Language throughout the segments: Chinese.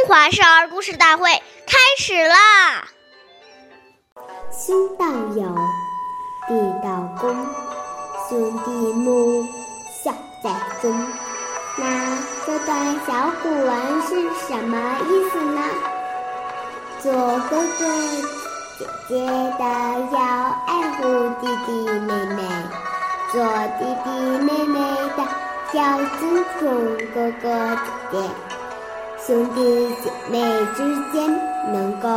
中华少儿故事大会开始啦！兄道友，弟道恭，兄弟睦，孝在中。那这段小古文是什么意思呢？做哥哥姐姐的要爱护弟弟妹妹，做弟弟妹妹的要尊重哥哥姐姐。兄弟姐妹之间能够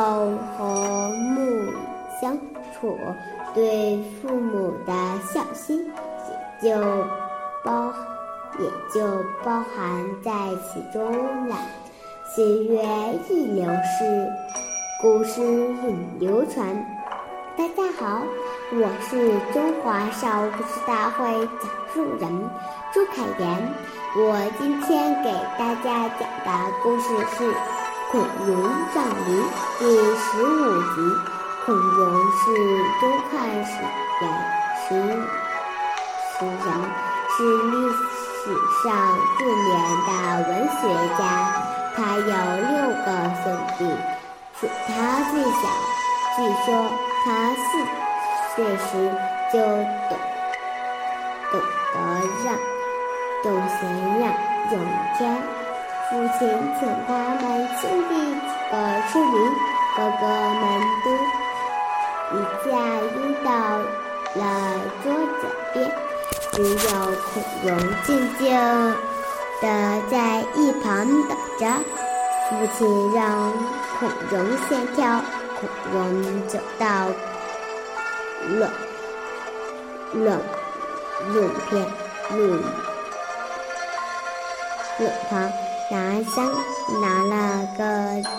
和睦相处，对父母的孝心也就包也就包含在其中了。岁月易流逝，故事永流传。大家好，我是中华少儿故事大会讲述人朱凯言。我今天给大家讲的故事是《孔融让梨》第十五集。孔融是东汉时的诗诗人，是历史上著名的文学家。他有六个兄弟，属他最小。据说他四岁时就懂懂得让懂贤让有一天，父亲请他们兄弟几个吃梨，哥哥们都一下晕到了桌子边，只有孔融静静的。在一旁等着。父亲让孔融先跳。我们走到冷冷冷片路路旁，拿香拿了个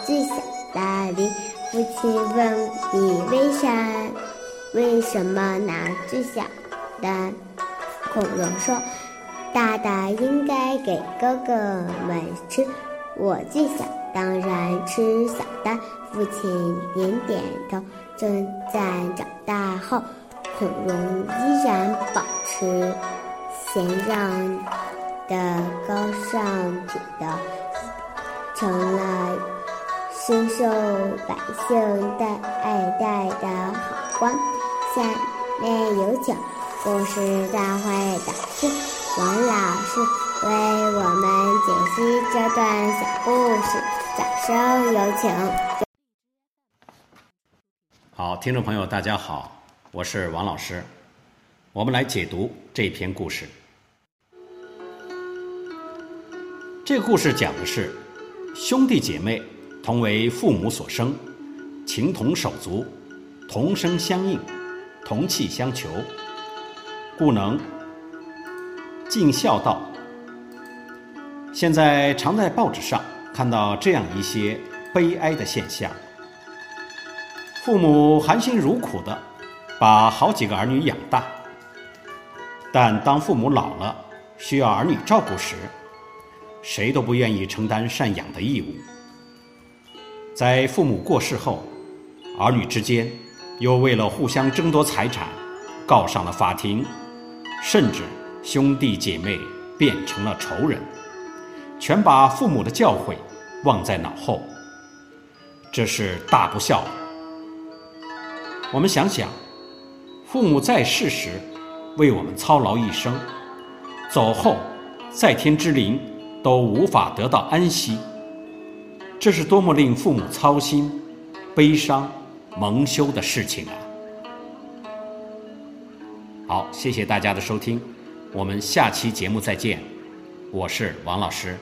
最小的梨。父亲问：“你为啥为什么拿最小的？”孔融说：“大的应该给哥哥们吃，我最小，当然吃小的。”父亲点点头，正在长大后，孔融依然保持贤让的高尚品德，成了深受百姓的爱戴的好官。下面有请故事大会导师王老师为我们解析这段小故事，掌声有请。好，听众朋友，大家好，我是王老师。我们来解读这篇故事。这个故事讲的是兄弟姐妹同为父母所生，情同手足，同声相应，同气相求，故能尽孝道。现在常在报纸上看到这样一些悲哀的现象。父母含辛茹苦的把好几个儿女养大，但当父母老了需要儿女照顾时，谁都不愿意承担赡养的义务。在父母过世后，儿女之间又为了互相争夺财产，告上了法庭，甚至兄弟姐妹变成了仇人，全把父母的教诲忘在脑后，这是大不孝。我们想想，父母在世时为我们操劳一生，走后在天之灵都无法得到安息，这是多么令父母操心、悲伤、蒙羞的事情啊！好，谢谢大家的收听，我们下期节目再见，我是王老师。